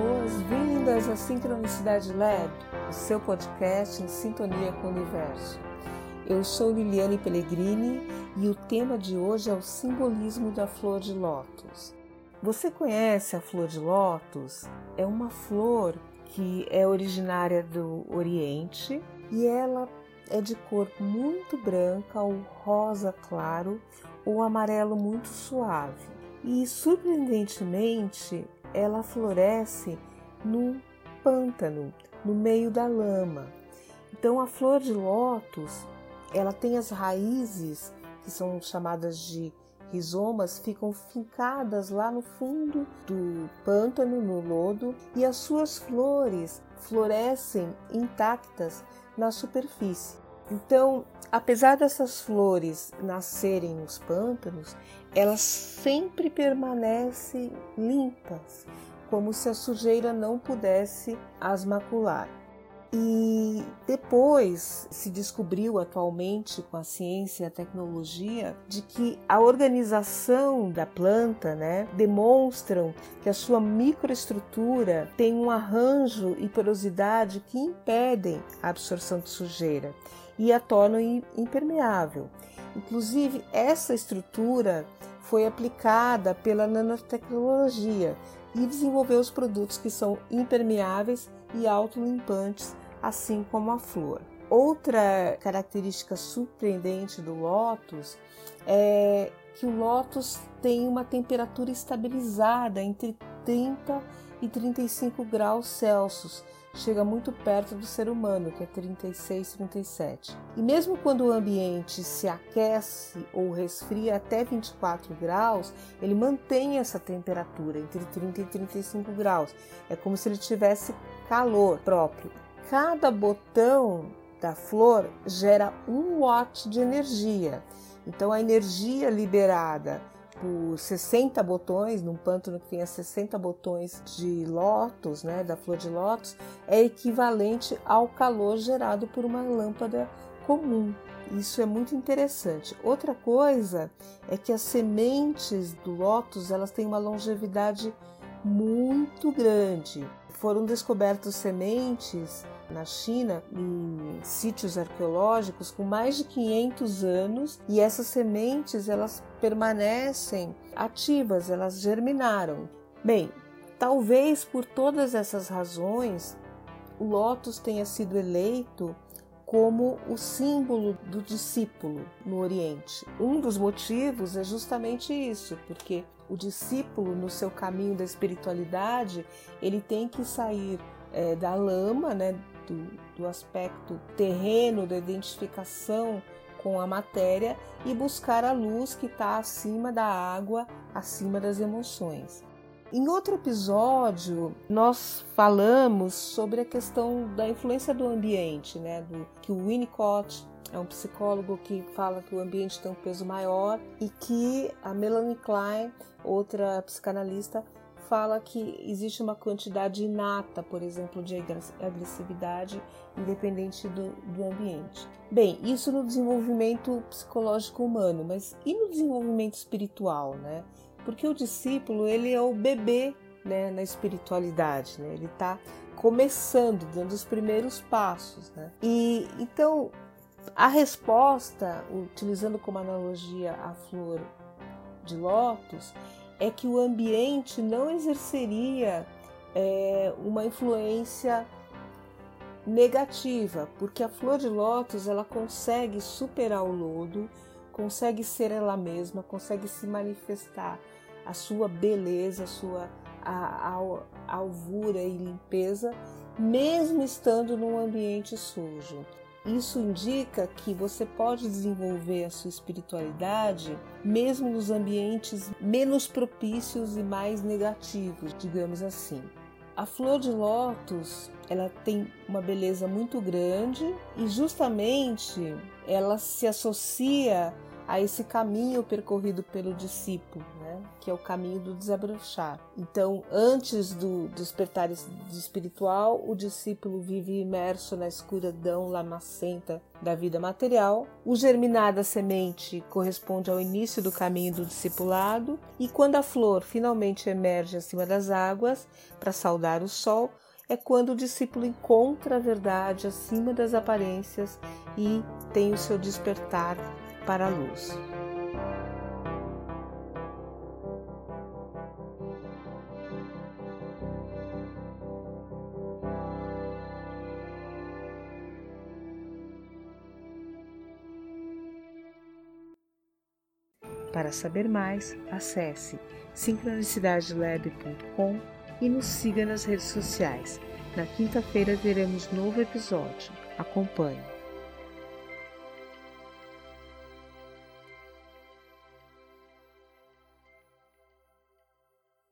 Boas-vindas à Sincronicidade Lab, o seu podcast em sintonia com o universo. Eu sou Liliane Pellegrini e o tema de hoje é o simbolismo da flor de lótus. Você conhece a flor de lótus? É uma flor que é originária do Oriente e ela é de cor muito branca ou rosa claro ou amarelo muito suave. E surpreendentemente, ela floresce no pântano, no meio da lama. Então a flor de lótus, ela tem as raízes que são chamadas de rizomas ficam fincadas lá no fundo do pântano, no lodo, e as suas flores florescem intactas na superfície. Então, apesar dessas flores nascerem nos pântanos, elas sempre permanecem limpas, como se a sujeira não pudesse as macular. E depois se descobriu atualmente com a ciência e a tecnologia de que a organização da planta, né, demonstram que a sua microestrutura tem um arranjo e porosidade que impedem a absorção de sujeira e a tornam impermeável. Inclusive, essa estrutura foi aplicada pela nanotecnologia e desenvolveu os produtos que são impermeáveis e autolimpantes, assim como a flor. Outra característica surpreendente do lótus é que o lótus tem uma temperatura estabilizada entre 30 e 35 graus Celsius, chega muito perto do ser humano, que é 36, 37. E mesmo quando o ambiente se aquece ou resfria até 24 graus, ele mantém essa temperatura entre 30 e 35 graus. É como se ele tivesse calor próprio. Cada botão da flor gera um watt de energia. Então a energia liberada por 60 botões, num pântano que tenha 60 botões de lótus, né, da flor de lótus, é equivalente ao calor gerado por uma lâmpada comum. Isso é muito interessante. Outra coisa é que as sementes do lótus elas têm uma longevidade muito grande. Foram descobertas sementes na China, em sítios arqueológicos com mais de 500 anos, e essas sementes elas permanecem ativas, elas germinaram. Bem, talvez por todas essas razões, o lótus tenha sido eleito como o símbolo do discípulo no Oriente. Um dos motivos é justamente isso, porque o discípulo, no seu caminho da espiritualidade, ele tem que sair é, da lama, né, do, do aspecto terreno, da identificação com a matéria e buscar a luz que está acima da água, acima das emoções. Em outro episódio, nós falamos sobre a questão da influência do ambiente, né? Do, que o Winnicott é um psicólogo que fala que o ambiente tem um peso maior e que a Melanie Klein, outra psicanalista, fala que existe uma quantidade inata, por exemplo, de agressividade, independente do, do ambiente. Bem, isso no desenvolvimento psicológico humano, mas e no desenvolvimento espiritual, né? Porque o discípulo ele é o bebê né, na espiritualidade, né? Ele está começando, dando os primeiros passos, né? E então a resposta, utilizando como analogia a flor de lótus, é que o ambiente não exerceria é, uma influência negativa, porque a flor de lótus ela consegue superar o lodo, consegue ser ela mesma, consegue se manifestar a sua beleza, a sua a, a, alvura e limpeza, mesmo estando num ambiente sujo. Isso indica que você pode desenvolver a sua espiritualidade mesmo nos ambientes menos propícios e mais negativos, digamos assim. A flor de lótus, ela tem uma beleza muito grande e justamente ela se associa a esse caminho percorrido pelo discípulo, né? que é o caminho do desabrochar. Então, antes do despertar espiritual, o discípulo vive imerso na escuridão lamacenta da vida material. O germinar da semente corresponde ao início do caminho do discipulado, e quando a flor finalmente emerge acima das águas para saudar o sol, é quando o discípulo encontra a verdade acima das aparências e tem o seu despertar para a luz. Para saber mais, acesse sincronicidadelab.com e nos siga nas redes sociais. Na quinta-feira teremos novo episódio. Acompanhe.